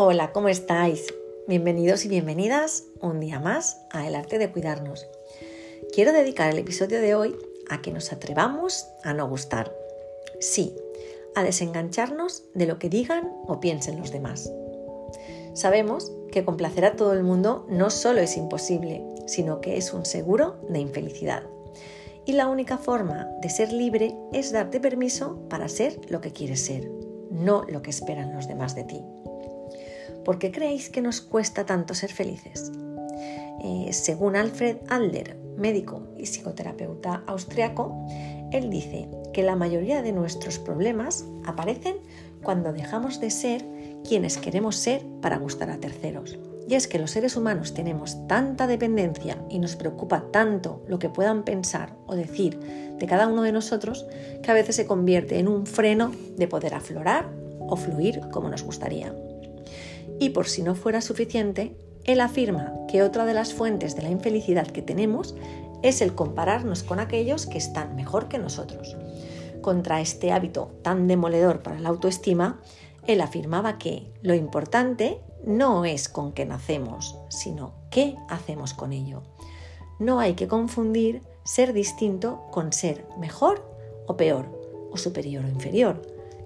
Hola, ¿cómo estáis? Bienvenidos y bienvenidas un día más a El arte de cuidarnos. Quiero dedicar el episodio de hoy a que nos atrevamos a no gustar. Sí, a desengancharnos de lo que digan o piensen los demás. Sabemos que complacer a todo el mundo no solo es imposible, sino que es un seguro de infelicidad. Y la única forma de ser libre es darte permiso para ser lo que quieres ser, no lo que esperan los demás de ti. ¿Por qué creéis que nos cuesta tanto ser felices? Eh, según Alfred Adler, médico y psicoterapeuta austriaco, él dice que la mayoría de nuestros problemas aparecen cuando dejamos de ser quienes queremos ser para gustar a terceros. Y es que los seres humanos tenemos tanta dependencia y nos preocupa tanto lo que puedan pensar o decir de cada uno de nosotros que a veces se convierte en un freno de poder aflorar o fluir como nos gustaría. Y por si no fuera suficiente, él afirma que otra de las fuentes de la infelicidad que tenemos es el compararnos con aquellos que están mejor que nosotros. Contra este hábito tan demoledor para la autoestima, él afirmaba que lo importante no es con qué nacemos, sino qué hacemos con ello. No hay que confundir ser distinto con ser mejor o peor, o superior o inferior.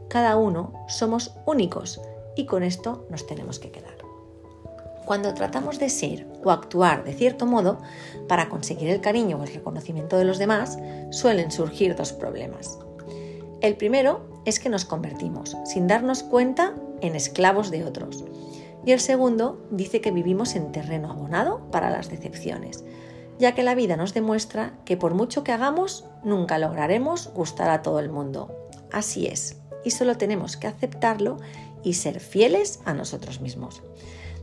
Cada uno somos únicos y con esto nos tenemos que quedar. Cuando tratamos de ser o actuar de cierto modo para conseguir el cariño o el reconocimiento de los demás, suelen surgir dos problemas. El primero es que nos convertimos, sin darnos cuenta, en esclavos de otros y el segundo dice que vivimos en terreno abonado para las decepciones, ya que la vida nos demuestra que por mucho que hagamos, nunca lograremos gustar a todo el mundo. Así es, y solo tenemos que aceptarlo y ser fieles a nosotros mismos.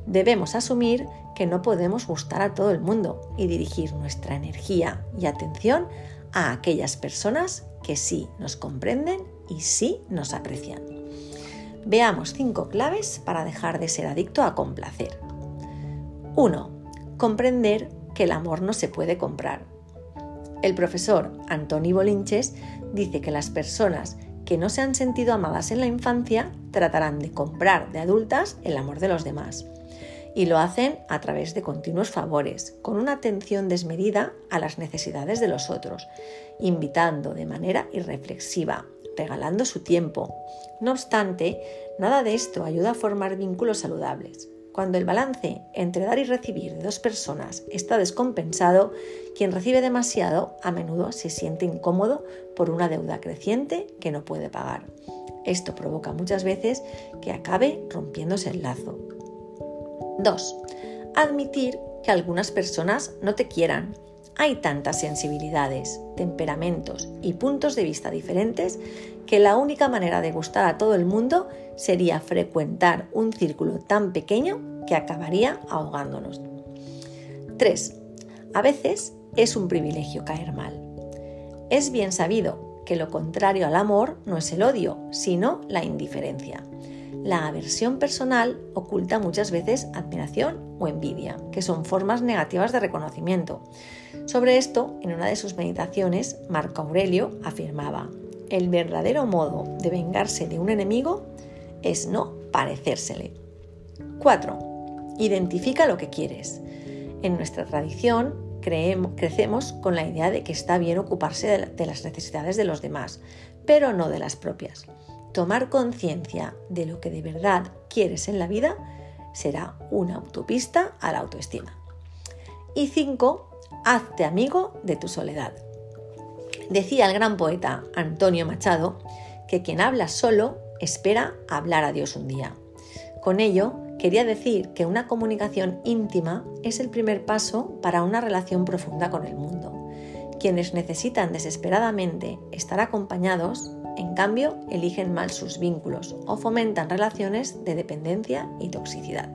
Debemos asumir que no podemos gustar a todo el mundo y dirigir nuestra energía y atención a aquellas personas que sí nos comprenden y sí nos aprecian. Veamos cinco claves para dejar de ser adicto a complacer. 1. Comprender que el amor no se puede comprar. El profesor Antoni Bolinches dice que las personas que no se han sentido amadas en la infancia tratarán de comprar de adultas el amor de los demás. Y lo hacen a través de continuos favores, con una atención desmedida a las necesidades de los otros, invitando de manera irreflexiva, regalando su tiempo. No obstante, nada de esto ayuda a formar vínculos saludables. Cuando el balance entre dar y recibir de dos personas está descompensado, quien recibe demasiado a menudo se siente incómodo por una deuda creciente que no puede pagar. Esto provoca muchas veces que acabe rompiéndose el lazo. 2. Admitir que algunas personas no te quieran hay tantas sensibilidades, temperamentos y puntos de vista diferentes que la única manera de gustar a todo el mundo sería frecuentar un círculo tan pequeño que acabaría ahogándonos. 3. A veces es un privilegio caer mal. Es bien sabido que lo contrario al amor no es el odio, sino la indiferencia. La aversión personal oculta muchas veces admiración o envidia, que son formas negativas de reconocimiento. Sobre esto, en una de sus meditaciones, Marco Aurelio afirmaba, el verdadero modo de vengarse de un enemigo es no parecérsele. 4. Identifica lo que quieres. En nuestra tradición crecemos con la idea de que está bien ocuparse de las necesidades de los demás, pero no de las propias tomar conciencia de lo que de verdad quieres en la vida será una autopista a la autoestima. Y 5. Hazte amigo de tu soledad. Decía el gran poeta Antonio Machado que quien habla solo espera hablar a Dios un día. Con ello, quería decir que una comunicación íntima es el primer paso para una relación profunda con el mundo. Quienes necesitan desesperadamente estar acompañados en cambio, eligen mal sus vínculos o fomentan relaciones de dependencia y toxicidad.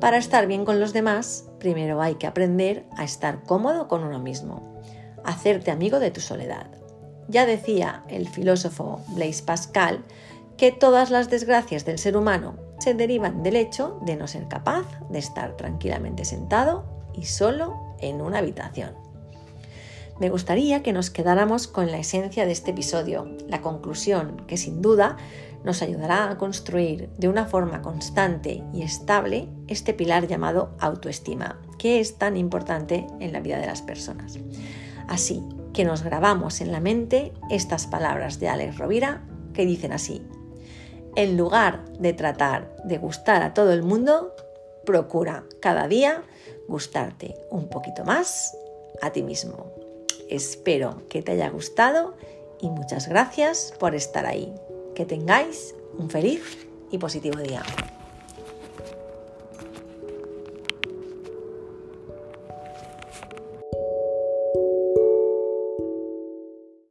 Para estar bien con los demás, primero hay que aprender a estar cómodo con uno mismo, hacerte amigo de tu soledad. Ya decía el filósofo Blaise Pascal que todas las desgracias del ser humano se derivan del hecho de no ser capaz de estar tranquilamente sentado y solo en una habitación me gustaría que nos quedáramos con la esencia de este episodio, la conclusión, que sin duda nos ayudará a construir de una forma constante y estable este pilar llamado autoestima, que es tan importante en la vida de las personas. Así que nos grabamos en la mente estas palabras de Alex Rovira que dicen así, en lugar de tratar de gustar a todo el mundo, procura cada día gustarte un poquito más a ti mismo. Espero que te haya gustado y muchas gracias por estar ahí. Que tengáis un feliz y positivo día.